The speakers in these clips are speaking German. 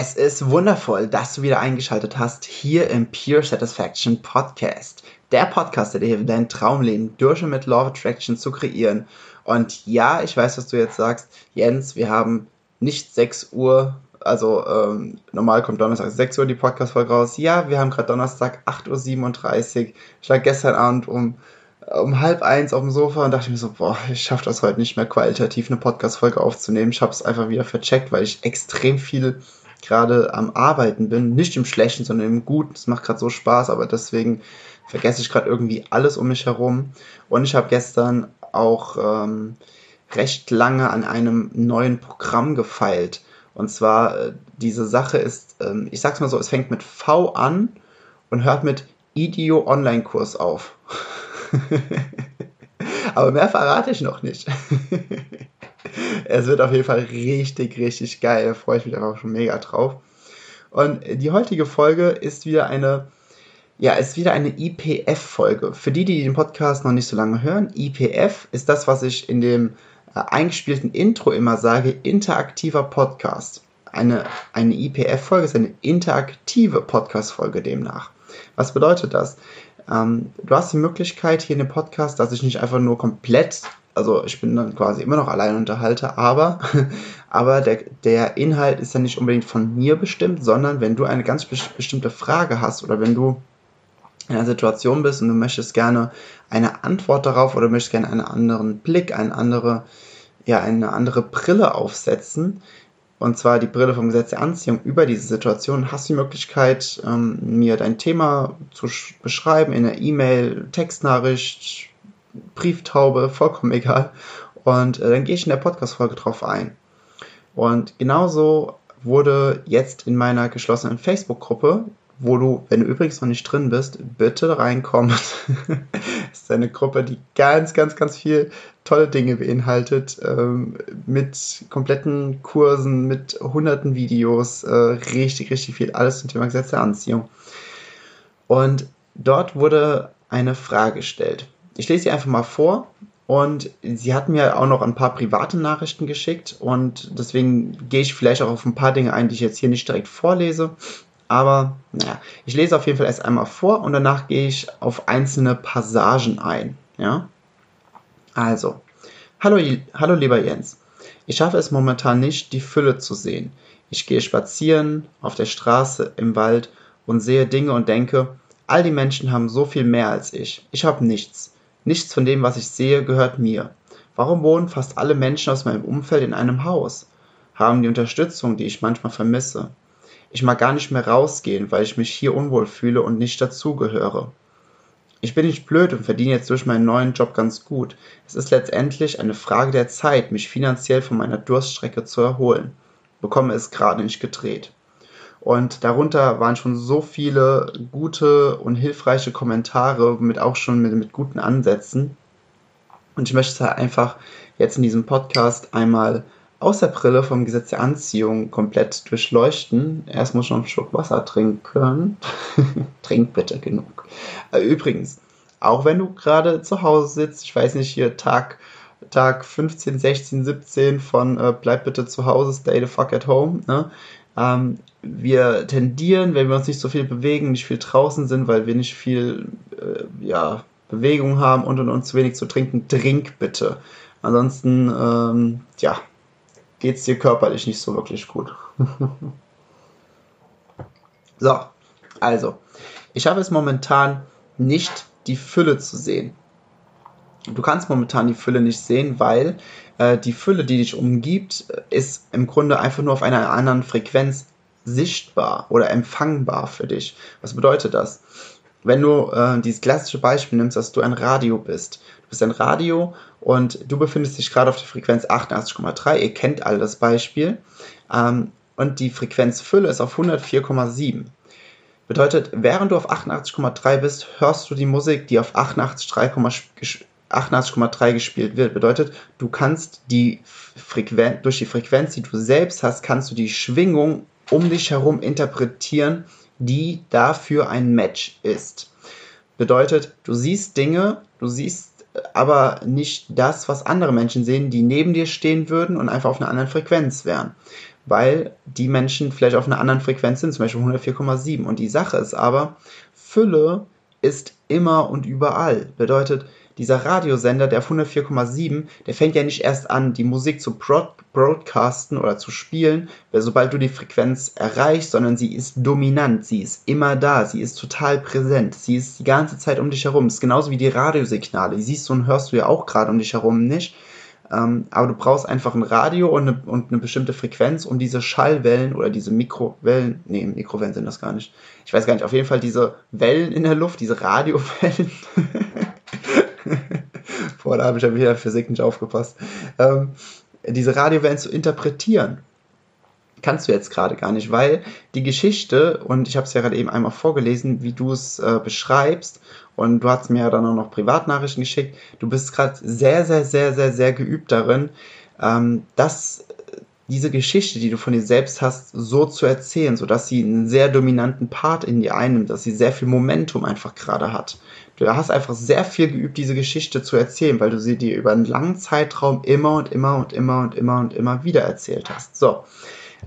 Es ist wundervoll, dass du wieder eingeschaltet hast hier im Pure Satisfaction Podcast. Der Podcast, der dir hilft, dein Traumleben durch und mit Law of Attraction zu kreieren. Und ja, ich weiß, was du jetzt sagst. Jens, wir haben nicht 6 Uhr, also ähm, normal kommt Donnerstag 6 Uhr die Podcast-Folge raus. Ja, wir haben gerade Donnerstag 8.37 Uhr. Ich lag gestern Abend um, um halb eins auf dem Sofa und dachte mir so, boah, ich schaffe das heute nicht mehr qualitativ eine Podcast-Folge aufzunehmen. Ich habe es einfach wieder vercheckt, weil ich extrem viel gerade am Arbeiten bin. Nicht im Schlechten, sondern im Guten. Es macht gerade so Spaß, aber deswegen vergesse ich gerade irgendwie alles um mich herum. Und ich habe gestern auch ähm, recht lange an einem neuen Programm gefeilt. Und zwar, äh, diese Sache ist, ähm, ich sag's mal so, es fängt mit V an und hört mit IDEO Online-Kurs auf. Aber mehr verrate ich noch nicht. es wird auf jeden Fall richtig, richtig geil. Da freue ich mich einfach schon mega drauf. Und die heutige Folge ist wieder eine, ja, ist wieder eine IPF-Folge. Für die, die den Podcast noch nicht so lange hören, IPF ist das, was ich in dem äh, eingespielten Intro immer sage, interaktiver Podcast. Eine, eine IPF-Folge ist eine interaktive Podcast-Folge demnach. Was bedeutet das? Ähm, du hast die Möglichkeit hier in dem Podcast, dass ich nicht einfach nur komplett also ich bin dann quasi immer noch Alleinunterhalter, aber, aber der, der Inhalt ist dann nicht unbedingt von mir bestimmt, sondern wenn du eine ganz bestimmte Frage hast oder wenn du in einer Situation bist und du möchtest gerne eine Antwort darauf oder möchtest gerne einen anderen Blick, eine andere, ja, eine andere Brille aufsetzen, und zwar die Brille vom Gesetz der Anziehung über diese Situation, hast du die Möglichkeit, ähm, mir dein Thema zu beschreiben in einer E-Mail, Textnachricht, Brieftaube, vollkommen egal. Und äh, dann gehe ich in der Podcast-Folge drauf ein. Und genauso wurde jetzt in meiner geschlossenen Facebook-Gruppe, wo du, wenn du übrigens noch nicht drin bist, bitte reinkommen. das ist eine Gruppe, die ganz, ganz, ganz viel tolle Dinge beinhaltet, ähm, mit kompletten Kursen, mit hunderten Videos, äh, richtig, richtig viel, alles zum Thema Gesetz der Anziehung. Und dort wurde eine Frage gestellt. Ich lese sie einfach mal vor und sie hat mir auch noch ein paar private Nachrichten geschickt und deswegen gehe ich vielleicht auch auf ein paar Dinge ein, die ich jetzt hier nicht direkt vorlese. Aber naja, ich lese auf jeden Fall erst einmal vor und danach gehe ich auf einzelne Passagen ein. Ja? Also, hallo, hallo lieber Jens. Ich schaffe es momentan nicht, die Fülle zu sehen. Ich gehe spazieren, auf der Straße, im Wald und sehe Dinge und denke, all die Menschen haben so viel mehr als ich. Ich habe nichts. Nichts von dem, was ich sehe, gehört mir. Warum wohnen fast alle Menschen aus meinem Umfeld in einem Haus? Haben die Unterstützung, die ich manchmal vermisse. Ich mag gar nicht mehr rausgehen, weil ich mich hier unwohl fühle und nicht dazugehöre. Ich bin nicht blöd und verdiene jetzt durch meinen neuen Job ganz gut. Es ist letztendlich eine Frage der Zeit, mich finanziell von meiner Durststrecke zu erholen. Bekomme es gerade nicht gedreht. Und darunter waren schon so viele gute und hilfreiche Kommentare mit auch schon mit, mit guten Ansätzen. Und ich möchte einfach jetzt in diesem Podcast einmal aus der Brille vom Gesetz der Anziehung komplett durchleuchten. Erst muss noch einen Schluck Wasser trinken. Trink bitte genug. Äh, übrigens, auch wenn du gerade zu Hause sitzt, ich weiß nicht, hier Tag, Tag 15, 16, 17 von äh, Bleib bitte zu Hause, stay the fuck at home. Ne? Ähm, wir tendieren, wenn wir uns nicht so viel bewegen, nicht viel draußen sind, weil wir nicht viel äh, ja, Bewegung haben und und und wenig zu trinken, trink bitte. Ansonsten, ähm, ja, geht es dir körperlich nicht so wirklich gut. so, also, ich habe es momentan nicht die Fülle zu sehen. Du kannst momentan die Fülle nicht sehen, weil äh, die Fülle, die dich umgibt, ist im Grunde einfach nur auf einer anderen Frequenz sichtbar oder empfangbar für dich. Was bedeutet das? wenn du äh, dieses klassische Beispiel nimmst, dass du ein Radio bist. Du bist ein Radio und du befindest dich gerade auf der Frequenz 88,3. Ihr kennt alle das Beispiel. Ähm, und die Frequenzfülle ist auf 104,7. Bedeutet, während du auf 88,3 bist, hörst du die Musik, die auf 88,3 88,3 gespielt wird. Bedeutet, du kannst die Frequenz, durch die Frequenz, die du selbst hast, kannst du die Schwingung um dich herum interpretieren, die dafür ein Match ist. Bedeutet, du siehst Dinge, du siehst aber nicht das, was andere Menschen sehen, die neben dir stehen würden und einfach auf einer anderen Frequenz wären. Weil die Menschen vielleicht auf einer anderen Frequenz sind, zum Beispiel 104,7. Und die Sache ist aber, Fülle ist immer und überall. Bedeutet, dieser Radiosender, der auf 104,7, der fängt ja nicht erst an, die Musik zu broad broadcasten oder zu spielen, sobald du die Frequenz erreichst, sondern sie ist dominant, sie ist immer da, sie ist total präsent, sie ist die ganze Zeit um dich herum. Das ist genauso wie die Radiosignale, die siehst du und hörst du ja auch gerade um dich herum nicht. Ähm, aber du brauchst einfach ein Radio und eine, und eine bestimmte Frequenz, um diese Schallwellen oder diese Mikrowellen, nee, Mikrowellen sind das gar nicht. Ich weiß gar nicht, auf jeden Fall diese Wellen in der Luft, diese Radiowellen. Da habe ich ja wieder Physik nicht aufgepasst. Ähm, diese Radiowellen zu interpretieren, kannst du jetzt gerade gar nicht, weil die Geschichte, und ich habe es ja gerade eben einmal vorgelesen, wie du es äh, beschreibst, und du hast mir ja dann auch noch Privatnachrichten geschickt, du bist gerade sehr, sehr, sehr, sehr, sehr geübt darin, ähm, dass diese Geschichte, die du von dir selbst hast, so zu erzählen, sodass sie einen sehr dominanten Part in dir einnimmt, dass sie sehr viel Momentum einfach gerade hat. Du hast einfach sehr viel geübt, diese Geschichte zu erzählen, weil du sie dir über einen langen Zeitraum immer und immer und immer und immer und immer wieder erzählt hast. So.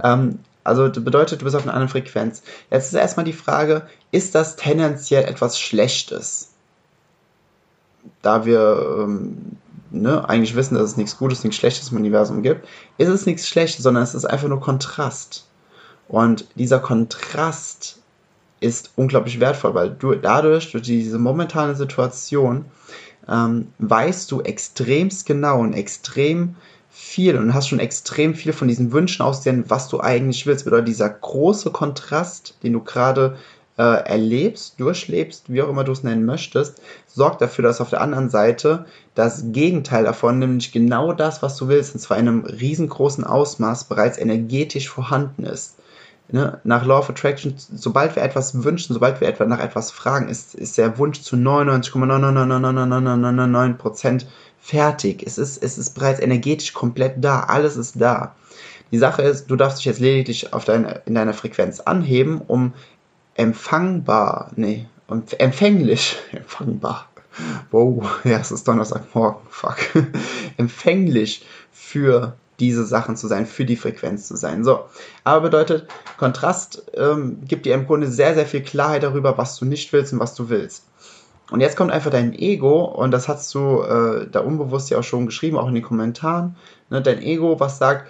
Ähm, also bedeutet, du bist auf einer anderen Frequenz. Jetzt ist erstmal die Frage, ist das tendenziell etwas Schlechtes? Da wir ähm, ne, eigentlich wissen, dass es nichts Gutes, nichts Schlechtes im Universum gibt, ist es nichts Schlechtes, sondern es ist einfach nur Kontrast. Und dieser Kontrast ist unglaublich wertvoll, weil du dadurch, durch diese momentane Situation, ähm, weißt du extremst genau und extrem viel und hast schon extrem viel von diesen Wünschen ausgehen, was du eigentlich willst. Bedeutet, dieser große Kontrast, den du gerade äh, erlebst, durchlebst, wie auch immer du es nennen möchtest, sorgt dafür, dass auf der anderen Seite das Gegenteil davon, nämlich genau das, was du willst, und zwar in einem riesengroßen Ausmaß bereits energetisch vorhanden ist ne, nach Law of Attraction, sobald wir etwas wünschen, sobald wir etwa nach etwas fragen, ist, ist der Wunsch zu 99,9999999% fertig. Es ist, es ist bereits energetisch komplett da. Alles ist da. Die Sache ist, du darfst dich jetzt lediglich auf deine, in deiner Frequenz anheben, um empfangbar, nee, empfänglich, empfangbar, wow, ja, es ist Donnerstagmorgen, fuck, empfänglich für diese Sachen zu sein, für die Frequenz zu sein. So, aber bedeutet, Kontrast ähm, gibt dir im Grunde sehr, sehr viel Klarheit darüber, was du nicht willst und was du willst. Und jetzt kommt einfach dein Ego, und das hast du äh, da unbewusst ja auch schon geschrieben, auch in den Kommentaren, ne, dein Ego, was sagt,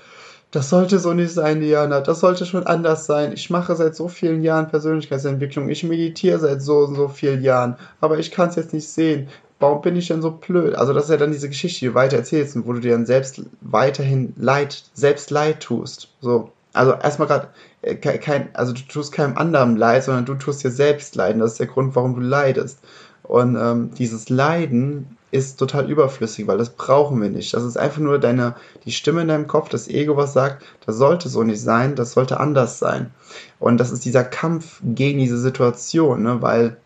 das sollte so nicht sein, Diana, das sollte schon anders sein. Ich mache seit so vielen Jahren Persönlichkeitsentwicklung, ich meditiere seit so und so vielen Jahren, aber ich kann es jetzt nicht sehen warum bin ich denn so blöd? Also das ist ja dann diese Geschichte, die du weiter erzählst und wo du dir dann selbst weiterhin Leid, selbst Leid tust. So. Also erstmal gerade äh, kein, also du tust keinem anderen Leid, sondern du tust dir selbst leiden. Das ist der Grund, warum du leidest. Und ähm, dieses Leiden ist total überflüssig, weil das brauchen wir nicht. Das ist einfach nur deine, die Stimme in deinem Kopf, das Ego, was sagt, das sollte so nicht sein, das sollte anders sein. Und das ist dieser Kampf gegen diese Situation, ne? weil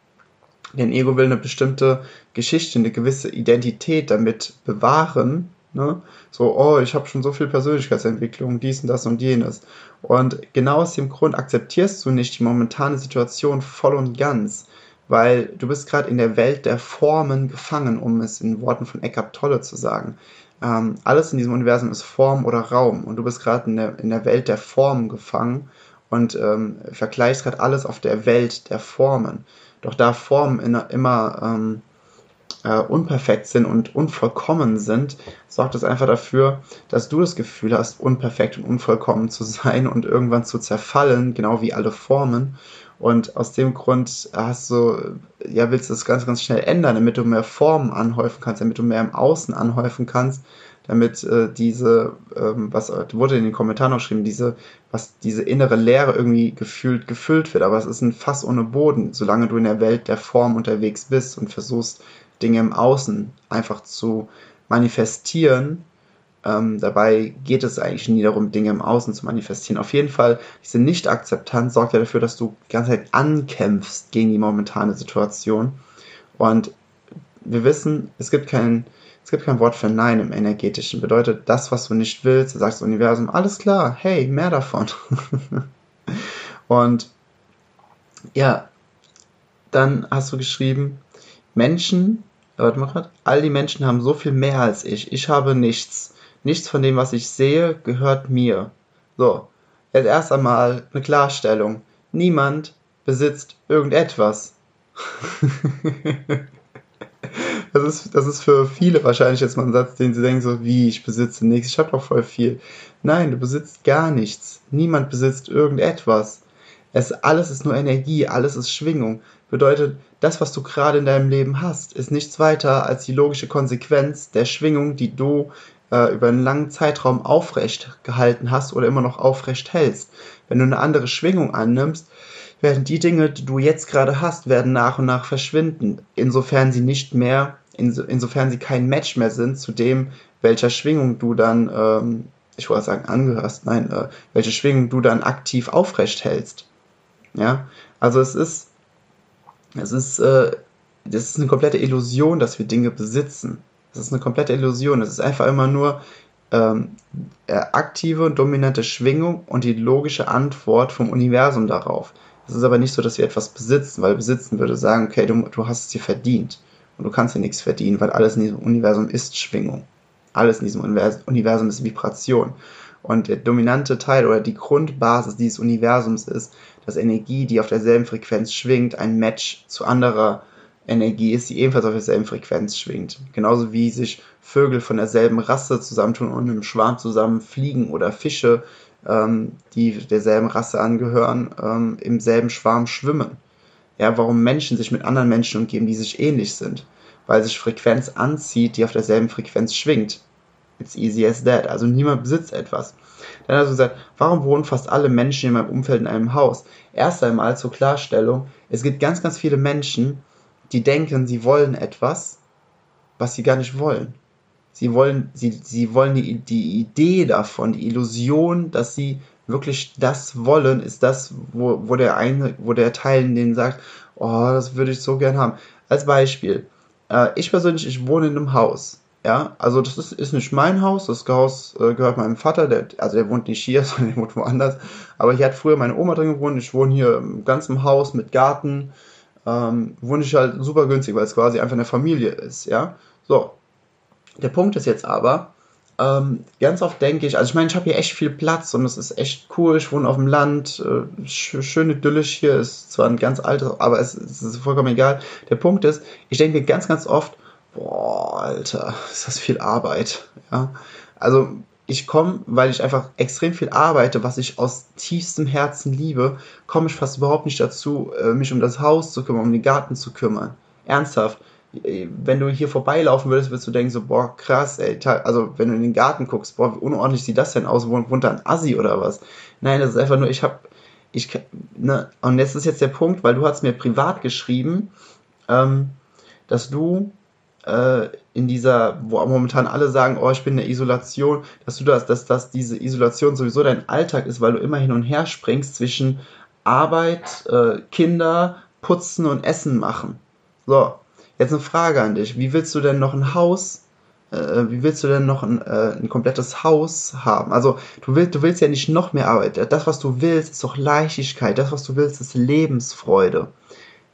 Dein Ego will eine bestimmte Geschichte, eine gewisse Identität damit bewahren. Ne? So, oh, ich habe schon so viel Persönlichkeitsentwicklung, dies und das und jenes. Und genau aus dem Grund akzeptierst du nicht die momentane Situation voll und ganz, weil du bist gerade in der Welt der Formen gefangen, um es in Worten von Eckhart Tolle zu sagen. Ähm, alles in diesem Universum ist Form oder Raum und du bist gerade in der, in der Welt der Formen gefangen und ähm, vergleichst gerade alles auf der Welt der Formen. Doch da Formen immer ähm, äh, unperfekt sind und unvollkommen sind, sorgt es einfach dafür, dass du das Gefühl hast, unperfekt und unvollkommen zu sein und irgendwann zu zerfallen, genau wie alle Formen. Und aus dem Grund hast du, ja, willst du das ganz, ganz schnell ändern, damit du mehr Formen anhäufen kannst, damit du mehr im Außen anhäufen kannst, damit äh, diese, ähm, was wurde in den Kommentaren auch geschrieben, diese, was diese innere Leere irgendwie gefühlt gefüllt wird. Aber es ist ein Fass ohne Boden, solange du in der Welt der Form unterwegs bist und versuchst, Dinge im Außen einfach zu manifestieren. Ähm, dabei geht es eigentlich nie darum, Dinge im Außen zu manifestieren. Auf jeden Fall, diese Nicht-Akzeptanz sorgt ja dafür, dass du die ganze Zeit ankämpfst gegen die momentane Situation. Und wir wissen, es gibt kein, es gibt kein Wort für Nein im Energetischen. Bedeutet, das, was du nicht willst, sagst das Universum, alles klar, hey, mehr davon. Und ja, dann hast du geschrieben, Menschen, warte mal grad, all die Menschen haben so viel mehr als ich. Ich habe nichts. Nichts von dem, was ich sehe, gehört mir. So, jetzt erst einmal eine Klarstellung. Niemand besitzt irgendetwas. das, ist, das ist für viele wahrscheinlich jetzt mal ein Satz, den sie denken, so wie, ich besitze nichts, ich habe doch voll viel. Nein, du besitzt gar nichts. Niemand besitzt irgendetwas. Es, alles ist nur Energie, alles ist Schwingung. Bedeutet, das, was du gerade in deinem Leben hast, ist nichts weiter als die logische Konsequenz der Schwingung, die du äh, über einen langen Zeitraum aufrecht gehalten hast oder immer noch aufrecht hältst. Wenn du eine andere Schwingung annimmst, werden die Dinge, die du jetzt gerade hast, werden nach und nach verschwinden, insofern sie nicht mehr, inso, insofern sie kein Match mehr sind zu dem, welcher Schwingung du dann, ähm, ich wollte sagen, angehörst, nein, äh, welche Schwingung du dann aktiv aufrecht hältst. Ja, also es ist, es ist, äh, das ist eine komplette Illusion, dass wir Dinge besitzen. Das ist eine komplette Illusion. Es ist einfach immer nur ähm, äh, aktive und dominante Schwingung und die logische Antwort vom Universum darauf. Es ist aber nicht so, dass wir etwas besitzen, weil besitzen würde sagen, okay, du, du hast es dir verdient. Und du kannst dir nichts verdienen, weil alles in diesem Universum ist Schwingung. Alles in diesem Universum ist Vibration. Und der dominante Teil oder die Grundbasis dieses Universums ist, dass Energie, die auf derselben Frequenz schwingt, ein Match zu anderer Energie ist, die ebenfalls auf derselben Frequenz schwingt. Genauso wie sich Vögel von derselben Rasse zusammentun und im Schwarm zusammen fliegen oder Fische, ähm, die derselben Rasse angehören, ähm, im selben Schwarm schwimmen. Ja, warum Menschen sich mit anderen Menschen umgeben, die sich ähnlich sind. Weil sich Frequenz anzieht, die auf derselben Frequenz schwingt. It's easy as that. Also niemand besitzt etwas. Dann hat er gesagt, warum wohnen fast alle Menschen in meinem Umfeld in einem Haus? Erst einmal zur Klarstellung, es gibt ganz, ganz viele Menschen, die denken, sie wollen etwas, was sie gar nicht wollen. Sie wollen, sie, sie wollen die, die Idee davon, die Illusion, dass sie wirklich das wollen, ist das, wo, wo der eine, wo der Teil in denen sagt, oh, das würde ich so gern haben. Als Beispiel, äh, ich persönlich, ich wohne in einem Haus. Ja, also das ist, ist nicht mein Haus, das Haus äh, gehört meinem Vater, der, also der wohnt nicht hier, sondern der wohnt woanders. Aber hier hat früher meine Oma drin gewohnt, ich wohne hier im ganzen Haus mit Garten, ähm, wohne ich halt super günstig, weil es quasi einfach eine Familie ist, ja. So, der Punkt ist jetzt aber, ähm, ganz oft denke ich, also ich meine, ich habe hier echt viel Platz und es ist echt cool, ich wohne auf dem Land, äh, schön idyllisch hier, ist zwar ein ganz altes, aber es, es ist vollkommen egal. Der Punkt ist, ich denke ganz, ganz oft, boah, Alter, ist das viel Arbeit. Ja? Also ich komme, weil ich einfach extrem viel arbeite, was ich aus tiefstem Herzen liebe, komme ich fast überhaupt nicht dazu, äh, mich um das Haus zu kümmern, um den Garten zu kümmern. Ernsthaft. Wenn du hier vorbeilaufen würdest, würdest du denken so, boah, krass, ey, also wenn du in den Garten guckst, boah, wie unordentlich sieht das denn aus, wohnt da ein Assi oder was? Nein, das ist einfach nur, ich hab, ich, ne, und das ist jetzt der Punkt, weil du hast mir privat geschrieben, ähm, dass du äh, in dieser, wo momentan alle sagen, oh, ich bin in der Isolation, dass du das, dass, dass diese Isolation sowieso dein Alltag ist, weil du immer hin und her springst zwischen Arbeit, äh, Kinder, Putzen und Essen machen. So, jetzt eine Frage an dich. Wie willst du denn noch ein Haus, äh, wie willst du denn noch ein, äh, ein komplettes Haus haben? Also, du willst, du willst ja nicht noch mehr Arbeit. Das, was du willst, ist doch Leichtigkeit. Das, was du willst, ist Lebensfreude.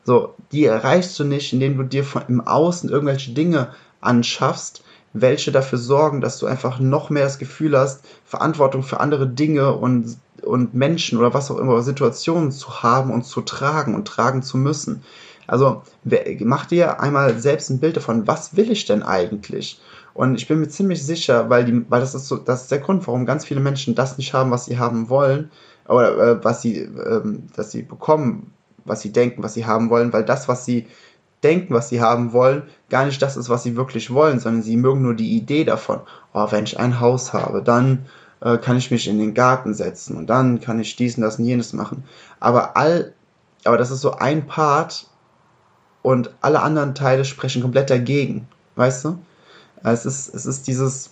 So, die erreichst du nicht, indem du dir von, im Außen irgendwelche Dinge anschaffst, welche dafür sorgen, dass du einfach noch mehr das Gefühl hast, Verantwortung für andere Dinge und, und Menschen oder was auch immer, Situationen zu haben und zu tragen und tragen zu müssen. Also mach dir einmal selbst ein Bild davon, was will ich denn eigentlich? Und ich bin mir ziemlich sicher, weil, die, weil das, ist so, das ist der Grund, warum ganz viele Menschen das nicht haben, was sie haben wollen, oder äh, was sie, ähm, dass sie bekommen, was sie denken, was sie haben wollen, weil das, was sie denken, was sie haben wollen, gar nicht das ist, was sie wirklich wollen, sondern sie mögen nur die Idee davon. Oh, wenn ich ein Haus habe, dann äh, kann ich mich in den Garten setzen und dann kann ich dies und das und jenes machen. Aber all, aber das ist so ein Part und alle anderen Teile sprechen komplett dagegen, weißt du? Es ist, es ist dieses,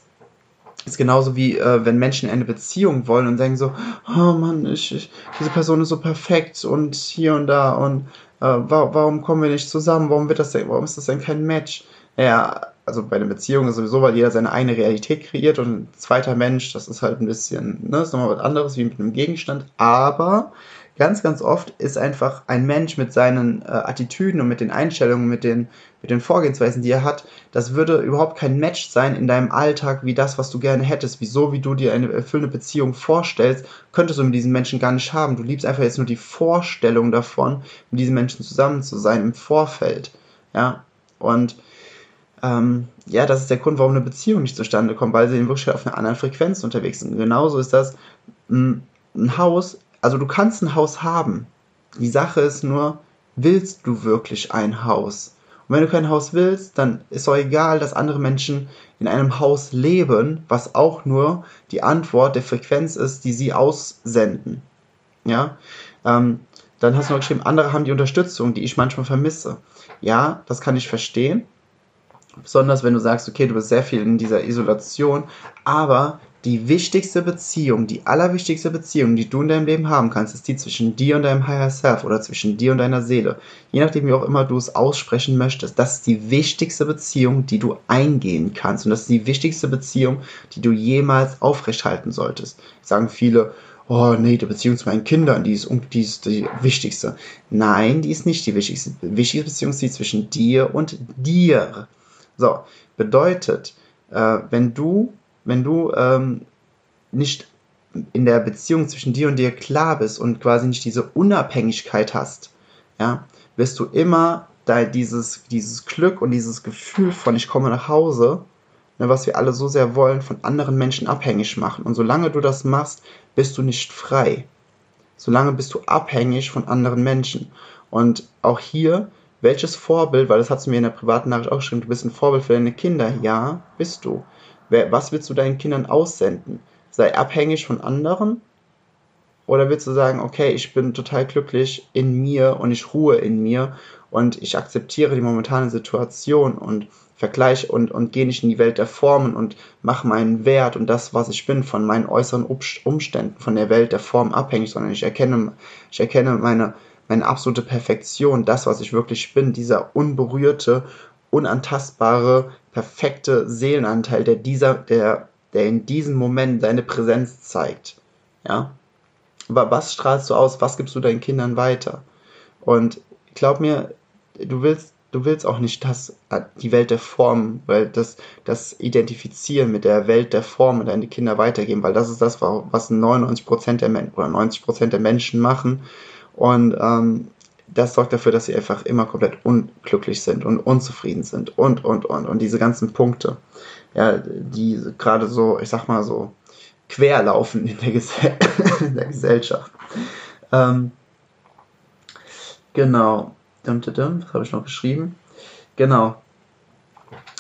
ist genauso wie äh, wenn Menschen eine Beziehung wollen und denken so, oh Mann, ich, ich, diese Person ist so perfekt und hier und da und äh, wa warum kommen wir nicht zusammen? Warum wird das denn, warum ist das denn kein Match? Ja, also bei einer Beziehung ist sowieso, weil jeder seine eigene Realität kreiert und ein zweiter Mensch, das ist halt ein bisschen, ne, ist nochmal was anderes wie mit einem Gegenstand. Aber ganz, ganz oft ist einfach ein Mensch mit seinen äh, Attitüden und mit den Einstellungen, mit den, mit den Vorgehensweisen, die er hat, das würde überhaupt kein Match sein in deinem Alltag wie das, was du gerne hättest. Wieso, wie du dir eine erfüllende Beziehung vorstellst, könntest du mit diesen Menschen gar nicht haben. Du liebst einfach jetzt nur die Vorstellung davon, mit diesen Menschen zusammen zu sein im Vorfeld. Ja, und ähm, ja, das ist der Grund, warum eine Beziehung nicht zustande kommt, weil sie in Wirklichkeit auf einer anderen Frequenz unterwegs sind. genauso ist das ein, ein Haus also du kannst ein Haus haben. Die Sache ist nur, willst du wirklich ein Haus? Und wenn du kein Haus willst, dann ist doch egal, dass andere Menschen in einem Haus leben, was auch nur die Antwort der Frequenz ist, die sie aussenden. Ja, ähm, dann hast du noch geschrieben, andere haben die Unterstützung, die ich manchmal vermisse. Ja, das kann ich verstehen. Besonders wenn du sagst, okay, du bist sehr viel in dieser Isolation, aber die wichtigste Beziehung, die allerwichtigste Beziehung, die du in deinem Leben haben kannst, ist die zwischen dir und deinem Higher Self oder zwischen dir und deiner Seele. Je nachdem, wie auch immer du es aussprechen möchtest. Das ist die wichtigste Beziehung, die du eingehen kannst. Und das ist die wichtigste Beziehung, die du jemals aufrechthalten solltest. Sagen viele, oh nee, die Beziehung zu meinen Kindern, die ist, die ist die wichtigste. Nein, die ist nicht die wichtigste. Die wichtigste Beziehung ist die zwischen dir und dir. So, bedeutet, äh, wenn du wenn du ähm, nicht in der Beziehung zwischen dir und dir klar bist und quasi nicht diese Unabhängigkeit hast, ja, wirst du immer da dieses, dieses Glück und dieses Gefühl von ich komme nach Hause, ne, was wir alle so sehr wollen, von anderen Menschen abhängig machen. Und solange du das machst, bist du nicht frei. Solange bist du abhängig von anderen Menschen. Und auch hier, welches Vorbild, weil das hast du mir in der privaten Nachricht auch geschrieben, du bist ein Vorbild für deine Kinder. Ja, bist du was willst du deinen Kindern aussenden? Sei abhängig von anderen? Oder willst du sagen, okay, ich bin total glücklich in mir und ich ruhe in mir und ich akzeptiere die momentane Situation und vergleiche und, und gehe nicht in die Welt der Formen und mache meinen Wert und das, was ich bin, von meinen äußeren Umständen, von der Welt der Form abhängig, sondern ich erkenne, ich erkenne meine, meine absolute Perfektion, das, was ich wirklich bin, dieser unberührte, unantastbare, perfekte Seelenanteil, der dieser, der, der in diesem Moment seine Präsenz zeigt. Ja. Aber was strahlst du aus? Was gibst du deinen Kindern weiter? Und glaub mir, du willst, du willst auch nicht das, die Welt der Form, weil das, das Identifizieren mit der Welt der Form und deine Kinder weitergeben, weil das ist das, was 99% der Menschen oder 90% der Menschen machen. Und ähm, das sorgt dafür, dass sie einfach immer komplett unglücklich sind und unzufrieden sind und, und, und. Und diese ganzen Punkte, ja, die gerade so, ich sag mal so, quer laufen in der, Gesell in der Gesellschaft. Ähm, genau. Was habe ich noch geschrieben? Genau.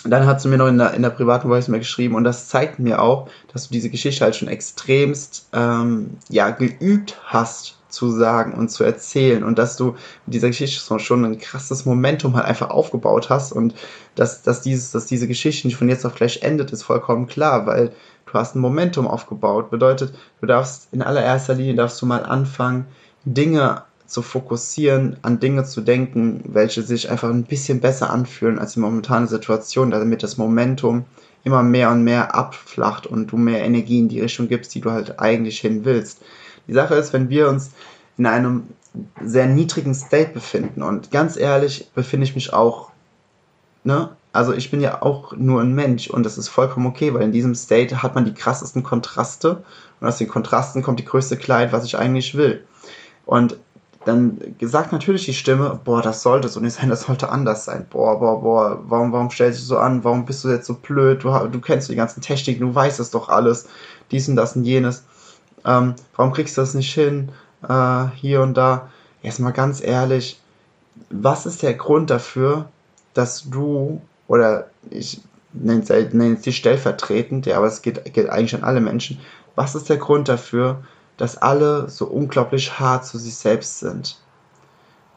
Dann hat sie mir noch in der, in der privaten Voice mehr geschrieben und das zeigt mir auch, dass du diese Geschichte halt schon extremst ähm, ja, geübt hast zu sagen und zu erzählen und dass du mit dieser Geschichte schon ein krasses Momentum halt einfach aufgebaut hast und dass, dass, dieses, dass diese Geschichte nicht von jetzt auf gleich endet, ist vollkommen klar, weil du hast ein Momentum aufgebaut. Bedeutet, du darfst in allererster Linie darfst du mal anfangen, Dinge zu fokussieren, an Dinge zu denken, welche sich einfach ein bisschen besser anfühlen als die momentane Situation, damit das Momentum immer mehr und mehr abflacht und du mehr Energie in die Richtung gibst, die du halt eigentlich hin willst. Die Sache ist, wenn wir uns in einem sehr niedrigen State befinden und ganz ehrlich befinde ich mich auch, ne? Also ich bin ja auch nur ein Mensch und das ist vollkommen okay, weil in diesem State hat man die krassesten Kontraste und aus den Kontrasten kommt die größte Kleid, was ich eigentlich will. Und dann sagt natürlich die Stimme, boah, das sollte so nicht sein, das sollte anders sein. Boah, boah, boah, warum, warum stellst du so an? Warum bist du jetzt so blöd? Du, du kennst die ganzen Techniken, du weißt es doch alles, dies und das und jenes ähm, warum kriegst du das nicht hin, äh, hier und da. Erstmal ganz ehrlich, was ist der Grund dafür, dass du, oder ich nenne es, nenne die stellvertretend, ja, aber es geht, geht eigentlich an alle Menschen, was ist der Grund dafür, dass alle so unglaublich hart zu sich selbst sind?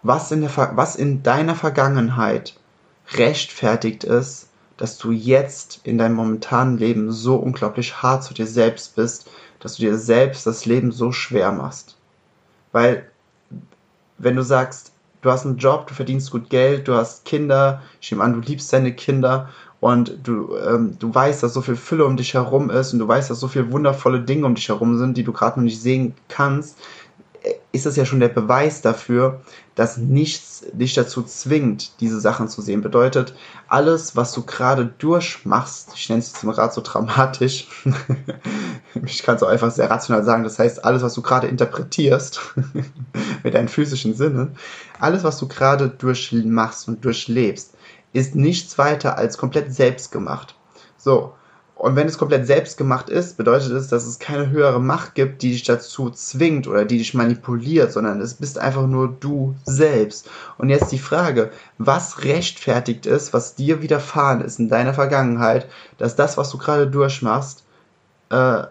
Was in, der, was in deiner Vergangenheit rechtfertigt ist, dass du jetzt in deinem momentanen Leben so unglaublich hart zu dir selbst bist, dass du dir selbst das Leben so schwer machst. Weil, wenn du sagst, du hast einen Job, du verdienst gut Geld, du hast Kinder, ich nehme an, du liebst deine Kinder und du, ähm, du weißt, dass so viel Fülle um dich herum ist und du weißt, dass so viele wundervolle Dinge um dich herum sind, die du gerade noch nicht sehen kannst, ist das ja schon der Beweis dafür, dass nichts dich dazu zwingt, diese Sachen zu sehen. Bedeutet, alles, was du gerade durchmachst, ich nenne es jetzt gerade so dramatisch, ich kann es auch einfach sehr rational sagen, das heißt, alles, was du gerade interpretierst, mit deinen physischen Sinnen, alles, was du gerade durchmachst und durchlebst, ist nichts weiter als komplett selbst gemacht. So, und wenn es komplett selbst gemacht ist, bedeutet es, dass es keine höhere Macht gibt, die dich dazu zwingt oder die dich manipuliert, sondern es bist einfach nur du selbst. Und jetzt die Frage, was rechtfertigt ist, was dir widerfahren ist in deiner Vergangenheit, dass das, was du gerade durchmachst, äh,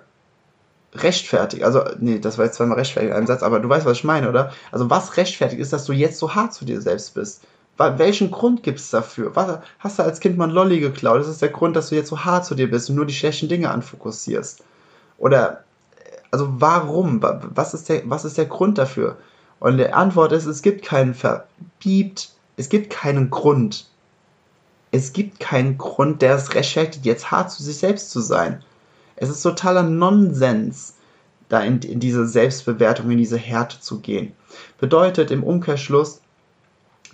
rechtfertigt. Also, nee, das war jetzt zweimal rechtfertigt in einem Satz, aber du weißt, was ich meine, oder? Also, was rechtfertigt ist, dass du jetzt so hart zu dir selbst bist? Welchen Grund gibt es dafür? Was, hast du als Kind mal ein Lolli geklaut? Das ist der Grund, dass du jetzt so hart zu dir bist und nur die schlechten Dinge anfokussierst. Oder, also warum? Was ist der, was ist der Grund dafür? Und die Antwort ist, es gibt keinen Verbiebt, es gibt keinen Grund. Es gibt keinen Grund, der es rechtfertigt, jetzt hart zu sich selbst zu sein. Es ist totaler Nonsens, da in, in diese Selbstbewertung, in diese Härte zu gehen. Bedeutet im Umkehrschluss,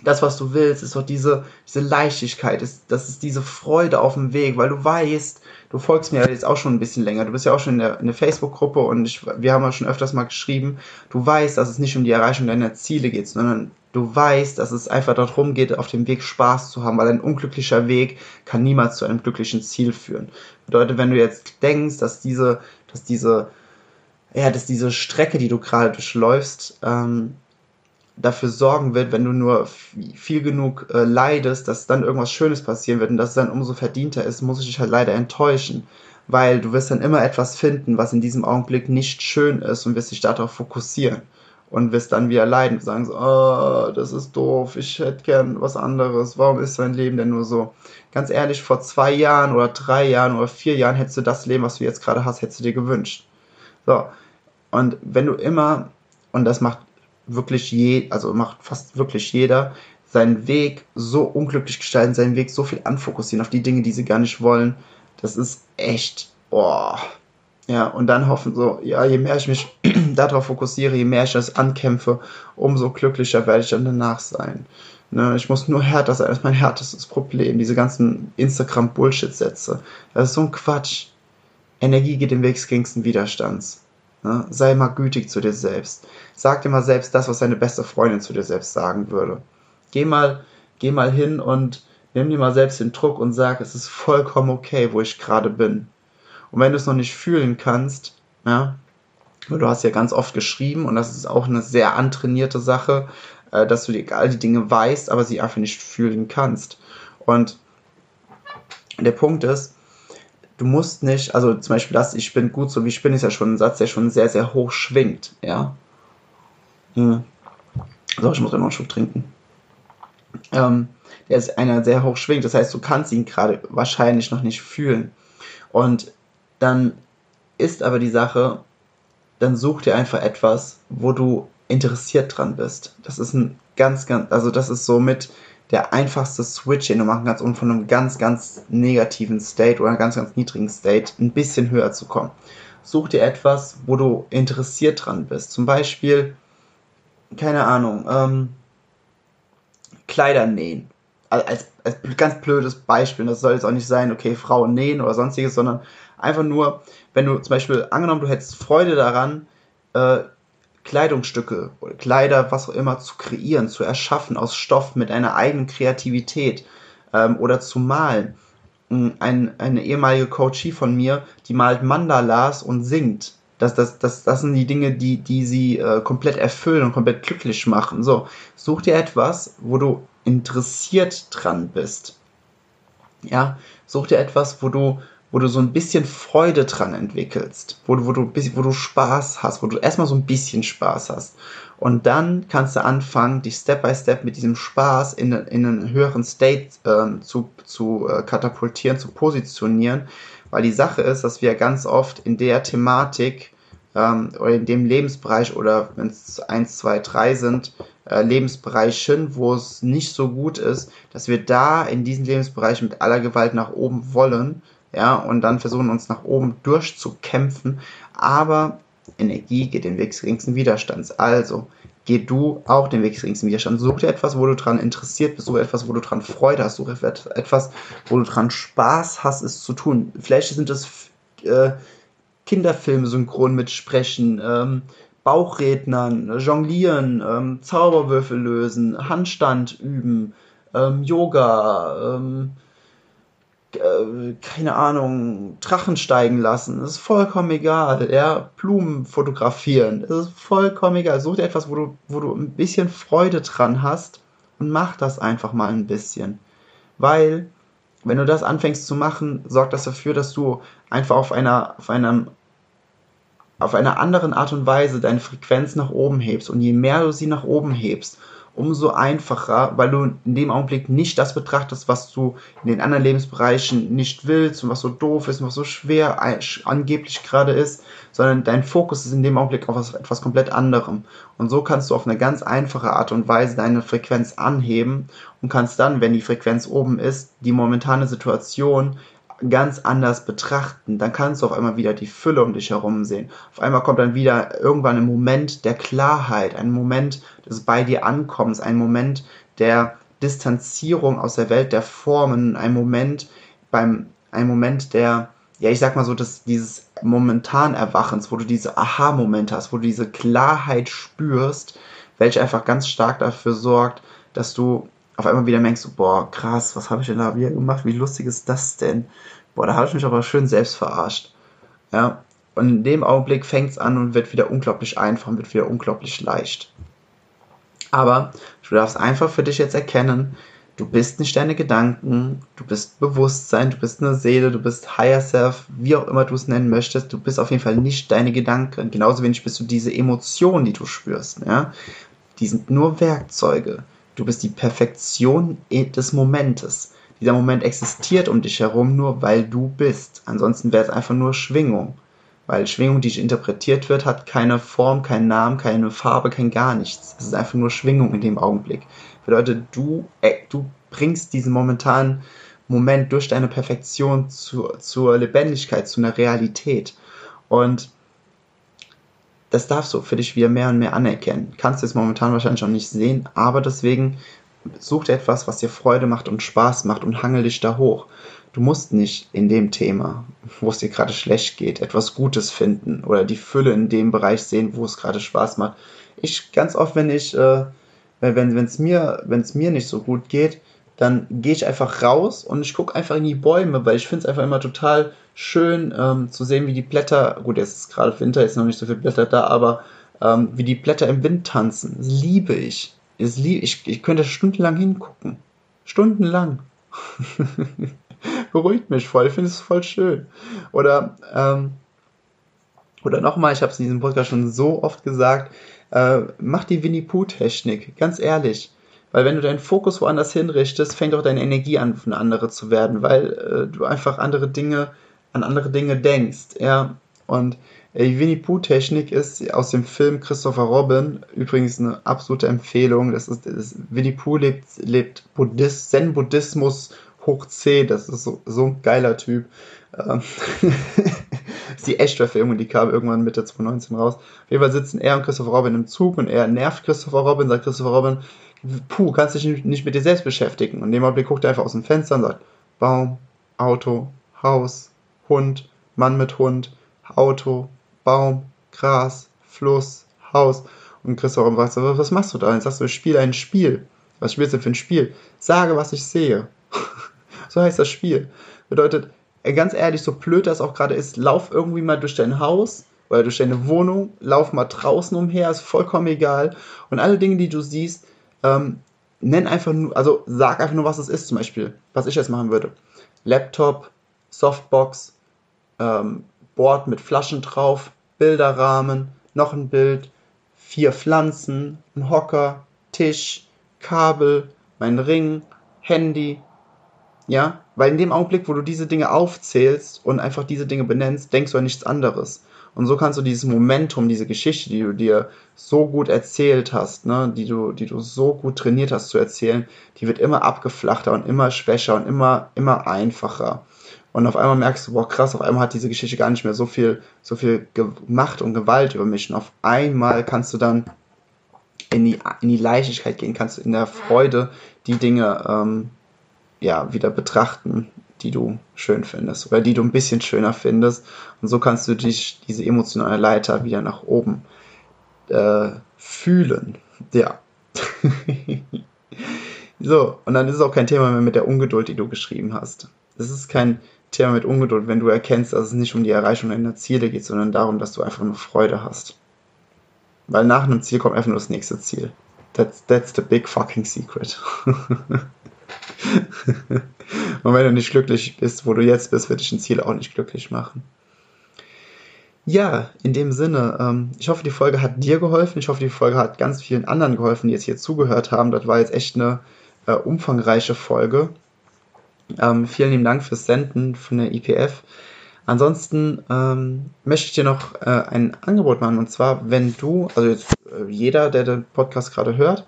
das, was du willst, ist doch diese, diese Leichtigkeit, ist, das ist diese Freude auf dem Weg, weil du weißt, du folgst mir ja jetzt auch schon ein bisschen länger, du bist ja auch schon in der, in der Facebook-Gruppe und ich, wir haben ja schon öfters mal geschrieben, du weißt, dass es nicht um die Erreichung deiner Ziele geht, sondern du weißt, dass es einfach darum geht, auf dem Weg Spaß zu haben, weil ein unglücklicher Weg kann niemals zu einem glücklichen Ziel führen. Bedeutet, wenn du jetzt denkst, dass diese, dass diese, ja, dass diese Strecke, die du gerade durchläufst, ähm, dafür sorgen wird, wenn du nur viel genug äh, leidest, dass dann irgendwas Schönes passieren wird und dass es dann umso verdienter ist, muss ich dich halt leider enttäuschen. Weil du wirst dann immer etwas finden, was in diesem Augenblick nicht schön ist und wirst dich darauf fokussieren. Und wirst dann wieder leiden und sagen so, oh, das ist doof, ich hätte gern was anderes, warum ist dein Leben denn nur so? Ganz ehrlich, vor zwei Jahren oder drei Jahren oder vier Jahren hättest du das Leben, was du jetzt gerade hast, hättest du dir gewünscht. So. Und wenn du immer, und das macht wirklich je, also macht fast wirklich jeder, seinen Weg so unglücklich gestalten, seinen Weg so viel anfokussieren auf die Dinge, die sie gar nicht wollen. Das ist echt, boah. Ja, und dann hoffen so, ja, je mehr ich mich darauf fokussiere, je mehr ich das ankämpfe, umso glücklicher werde ich dann danach sein. Ne, ich muss nur härter sein, das ist mein härtestes Problem. Diese ganzen Instagram-Bullshit-Sätze. Das ist so ein Quatsch. Energie geht den Weg des geringsten Widerstands. Ne? Sei mal gütig zu dir selbst. Sag dir mal selbst das, was deine beste Freundin zu dir selbst sagen würde. Geh mal, geh mal hin und nimm dir mal selbst den Druck und sag, es ist vollkommen okay, wo ich gerade bin. Und wenn du es noch nicht fühlen kannst, ja, du hast ja ganz oft geschrieben und das ist auch eine sehr antrainierte Sache, äh, dass du dir all die Dinge weißt, aber sie einfach nicht fühlen kannst. Und der Punkt ist, du musst nicht, also zum Beispiel das, ich bin gut so wie ich bin, ist ja schon ein Satz, der schon sehr, sehr hoch schwingt, ja. Hm. So, ich muss noch einen Schluck trinken. Ähm, der ist einer sehr hoch schwingt, das heißt, du kannst ihn gerade wahrscheinlich noch nicht fühlen. Und dann ist aber die Sache, dann such dir einfach etwas, wo du interessiert dran bist. Das ist ein ganz, ganz, also das ist so mit der einfachste Switch, den du machen kannst, um von einem ganz, ganz negativen State oder einem ganz, ganz niedrigen State ein bisschen höher zu kommen. Such dir etwas, wo du interessiert dran bist. Zum Beispiel, keine Ahnung, ähm, Kleider nähen. Als, als ganz blödes Beispiel. Das soll jetzt auch nicht sein, okay, Frauen nähen oder sonstiges, sondern einfach nur, wenn du zum Beispiel angenommen, du hättest Freude daran, äh, Kleidungsstücke oder Kleider, was auch immer, zu kreieren, zu erschaffen aus Stoff mit einer eigenen Kreativität ähm, oder zu malen. Hm, ein, eine ehemalige Coachie von mir, die malt Mandalas und singt. Das, das, das, das sind die Dinge, die, die sie äh, komplett erfüllen und komplett glücklich machen. So, such dir etwas, wo du interessiert dran bist. Ja, such dir etwas, wo du, wo du so ein bisschen Freude dran entwickelst, wo du, wo du, wo du Spaß hast, wo du erstmal so ein bisschen Spaß hast. Und dann kannst du anfangen, dich Step by Step mit diesem Spaß in, in einen höheren State äh, zu, zu äh, katapultieren, zu positionieren. Weil die Sache ist, dass wir ganz oft in der Thematik ähm, oder in dem Lebensbereich oder wenn es 1, 2, 3 sind, äh, Lebensbereichen, wo es nicht so gut ist, dass wir da in diesen Lebensbereich mit aller Gewalt nach oben wollen, ja, und dann versuchen uns nach oben durchzukämpfen, aber Energie geht den Weg des geringsten Widerstands. Also, geh du auch den Weg des geringsten Widerstands. Such dir etwas, wo du dran interessiert bist, such etwas, wo du dran Freude hast, such etwas, wo du dran Spaß hast, es zu tun. Vielleicht sind es äh, Kinderfilme synchron mitsprechen, ähm, Bauchrednern, Jonglieren, ähm, Zauberwürfel lösen, Handstand üben, ähm, Yoga, ähm, äh, keine Ahnung, Drachen steigen lassen. Das ist vollkommen egal. Ja, Blumen fotografieren. Das ist vollkommen egal. Such dir etwas, wo du, wo du ein bisschen Freude dran hast und mach das einfach mal ein bisschen. Weil, wenn du das anfängst zu machen, sorgt das dafür, dass du einfach auf einer, auf einem auf einer anderen Art und Weise deine Frequenz nach oben hebst. Und je mehr du sie nach oben hebst, umso einfacher, weil du in dem Augenblick nicht das betrachtest, was du in den anderen Lebensbereichen nicht willst und was so doof ist und was so schwer angeblich gerade ist, sondern dein Fokus ist in dem Augenblick auf etwas komplett anderem. Und so kannst du auf eine ganz einfache Art und Weise deine Frequenz anheben und kannst dann, wenn die Frequenz oben ist, die momentane Situation ganz anders betrachten, dann kannst du auf einmal wieder die Fülle um dich herum sehen. Auf einmal kommt dann wieder irgendwann ein Moment der Klarheit, ein Moment des bei dir Ankommens, ein Moment der Distanzierung aus der Welt der Formen, ein Moment beim, ein Moment der, ja, ich sag mal so, dass dieses momentan Erwachens, wo du diese Aha-Momente hast, wo du diese Klarheit spürst, welche einfach ganz stark dafür sorgt, dass du auf einmal wieder merkst, boah, krass, was habe ich denn da wieder gemacht? Wie lustig ist das denn? Boah, da habe ich mich aber schön selbst verarscht. Ja, und in dem Augenblick fängt es an und wird wieder unglaublich einfach und wird wieder unglaublich leicht. Aber du darfst einfach für dich jetzt erkennen, du bist nicht deine Gedanken, du bist Bewusstsein, du bist eine Seele, du bist Higher Self, wie auch immer du es nennen möchtest, du bist auf jeden Fall nicht deine Gedanken. Genauso wenig bist du diese Emotionen, die du spürst. Ja? Die sind nur Werkzeuge. Du bist die Perfektion des Momentes. Dieser Moment existiert um dich herum nur, weil du bist. Ansonsten wäre es einfach nur Schwingung. Weil Schwingung, die interpretiert wird, hat keine Form, keinen Namen, keine Farbe, kein gar nichts. Es ist einfach nur Schwingung in dem Augenblick. Bedeutet, du, äh, du bringst diesen momentanen Moment durch deine Perfektion zu, zur Lebendigkeit, zu einer Realität. Und das darfst du für dich wieder mehr und mehr anerkennen. Kannst du es momentan wahrscheinlich noch nicht sehen, aber deswegen such dir etwas, was dir Freude macht und Spaß macht und hangel dich da hoch. Du musst nicht in dem Thema, wo es dir gerade schlecht geht, etwas Gutes finden oder die Fülle in dem Bereich sehen, wo es gerade Spaß macht. Ich ganz oft, wenn ich, äh, wenn es mir, wenn es mir nicht so gut geht, dann gehe ich einfach raus und ich gucke einfach in die Bäume, weil ich finde es einfach immer total schön ähm, zu sehen, wie die Blätter, gut, jetzt ist gerade Winter, jetzt noch nicht so viele Blätter da, aber ähm, wie die Blätter im Wind tanzen. Das liebe ich. Das lieb, ich, ich könnte stundenlang hingucken. Stundenlang. Beruhigt mich voll, ich finde es voll schön. Oder, ähm, oder nochmal, ich habe es in diesem Podcast schon so oft gesagt, äh, mach die Winnie-Pooh-Technik, ganz ehrlich weil wenn du deinen Fokus woanders hinrichtest, fängt auch deine Energie an, von andere zu werden, weil äh, du einfach andere Dinge, an andere Dinge denkst. Ja? Und äh, die Winnie Pooh-Technik ist aus dem Film Christopher Robin übrigens eine absolute Empfehlung. Das ist, das Winnie Pooh lebt, lebt Buddhist, Zen-Buddhismus hoch 10. Das ist so, so ein geiler Typ. Ähm ist die Echtverfilmung, die kam irgendwann Mitte 2019 raus. Auf jeden Fall sitzen er und Christopher Robin im Zug und er nervt Christopher Robin, sagt Christopher Robin, puh, kannst dich nicht mit dir selbst beschäftigen. Und in dem Augenblick guckt er einfach aus dem Fenster und sagt, Baum, Auto, Haus, Hund, Mann mit Hund, Auto, Baum, Gras, Fluss, Haus. Und Christoph fragt so, was machst du da? Und sagst du, ich spiele ein Spiel. Was spielst du für ein Spiel? Sage, was ich sehe. so heißt das Spiel. Bedeutet, ganz ehrlich, so blöd das auch gerade ist, lauf irgendwie mal durch dein Haus oder durch deine Wohnung, lauf mal draußen umher, ist vollkommen egal. Und alle Dinge, die du siehst, ähm, nenn einfach nur, also sag einfach nur, was es ist, zum Beispiel, was ich jetzt machen würde. Laptop, Softbox, ähm, Board mit Flaschen drauf, Bilderrahmen, noch ein Bild, vier Pflanzen, ein Hocker, Tisch, Kabel, mein Ring, Handy. Ja, weil in dem Augenblick, wo du diese Dinge aufzählst und einfach diese Dinge benennst, denkst du an nichts anderes. Und so kannst du dieses Momentum, diese Geschichte, die du dir so gut erzählt hast, ne, die du, die du so gut trainiert hast zu erzählen, die wird immer abgeflachter und immer schwächer und immer, immer einfacher. Und auf einmal merkst du, boah, krass, auf einmal hat diese Geschichte gar nicht mehr so viel, so viel Macht und Gewalt über mich. Und auf einmal kannst du dann in die, in die Leichtigkeit gehen, kannst du in der Freude die Dinge ähm, ja, wieder betrachten, die du schön findest oder die du ein bisschen schöner findest. Und so kannst du dich diese emotionale Leiter wieder nach oben äh, fühlen. Ja. so, und dann ist es auch kein Thema mehr mit der Ungeduld, die du geschrieben hast. Es ist kein Thema mit Ungeduld, wenn du erkennst, dass es nicht um die Erreichung deiner Ziele geht, sondern darum, dass du einfach nur Freude hast. Weil nach einem Ziel kommt einfach nur das nächste Ziel. That's, that's the big fucking secret. Und wenn du nicht glücklich bist, wo du jetzt bist, wird dich ein Ziel auch nicht glücklich machen. Ja, in dem Sinne, ähm, ich hoffe, die Folge hat dir geholfen. Ich hoffe, die Folge hat ganz vielen anderen geholfen, die jetzt hier zugehört haben. Das war jetzt echt eine äh, umfangreiche Folge. Ähm, vielen lieben Dank fürs Senden von der IPF. Ansonsten ähm, möchte ich dir noch äh, ein Angebot machen. Und zwar, wenn du, also jetzt äh, jeder, der den Podcast gerade hört,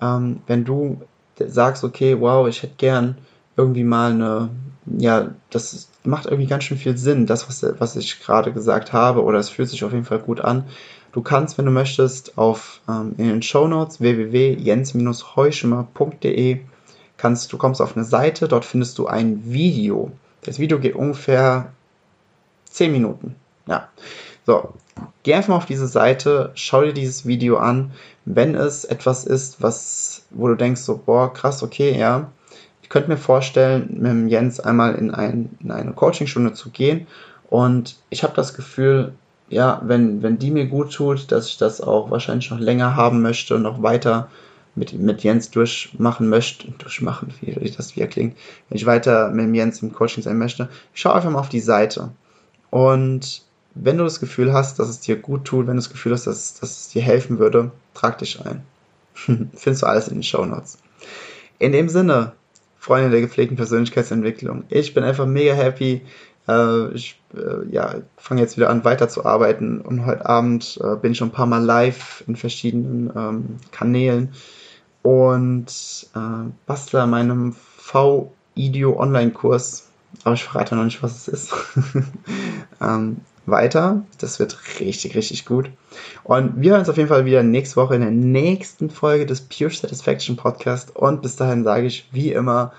ähm, wenn du sagst, okay, wow, ich hätte gern irgendwie mal eine, ja, das macht irgendwie ganz schön viel Sinn, das, was, was ich gerade gesagt habe, oder es fühlt sich auf jeden Fall gut an. Du kannst, wenn du möchtest, auf ähm, in den Show Notes www.jens-heuschimmer.de kannst, du kommst auf eine Seite, dort findest du ein Video. Das Video geht ungefähr 10 Minuten. Ja. So, geh einfach mal auf diese Seite, schau dir dieses Video an. Wenn es etwas ist, was, wo du denkst, so, boah, krass, okay, ja, ich könnte mir vorstellen, mit dem Jens einmal in, ein, in eine Coachingstunde zu gehen. Und ich habe das Gefühl, ja, wenn, wenn die mir gut tut, dass ich das auch wahrscheinlich noch länger haben möchte und noch weiter mit, mit Jens durchmachen möchte, durchmachen, wie das wie klingt, wenn ich weiter mit dem Jens im Coaching sein möchte, ich schaue einfach mal auf die Seite. Und wenn du das Gefühl hast, dass es dir gut tut, wenn du das Gefühl hast, dass, dass es dir helfen würde, trag dich ein. Findest du alles in den Show Notes. In dem Sinne, Freunde der gepflegten Persönlichkeitsentwicklung, ich bin einfach mega happy. Äh, ich äh, ja, fange jetzt wieder an weiterzuarbeiten und heute Abend äh, bin ich schon ein paar Mal live in verschiedenen ähm, Kanälen und bastle an meinem V-Idio Online-Kurs, aber ich verrate noch nicht, was es ist. ähm, weiter. Das wird richtig, richtig gut. Und wir hören uns auf jeden Fall wieder nächste Woche in der nächsten Folge des Pure Satisfaction Podcast. Und bis dahin sage ich wie immer,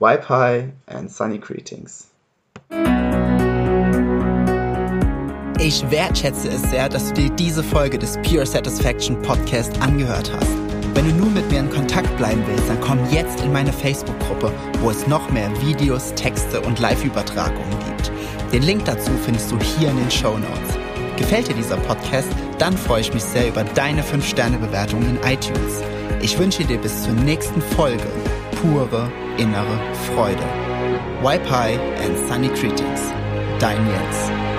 High and Sunny Greetings. Ich wertschätze es sehr, dass du dir diese Folge des Pure Satisfaction Podcast angehört hast. Wenn du nun mit mir in Kontakt bleiben willst, dann komm jetzt in meine Facebook-Gruppe, wo es noch mehr Videos, Texte und Live-Übertragungen gibt. Den Link dazu findest du hier in den Show Notes. Gefällt dir dieser Podcast? Dann freue ich mich sehr über deine 5-Sterne-Bewertung in iTunes. Ich wünsche dir bis zur nächsten Folge pure innere Freude. High and Sunny Greetings. Dein Jens.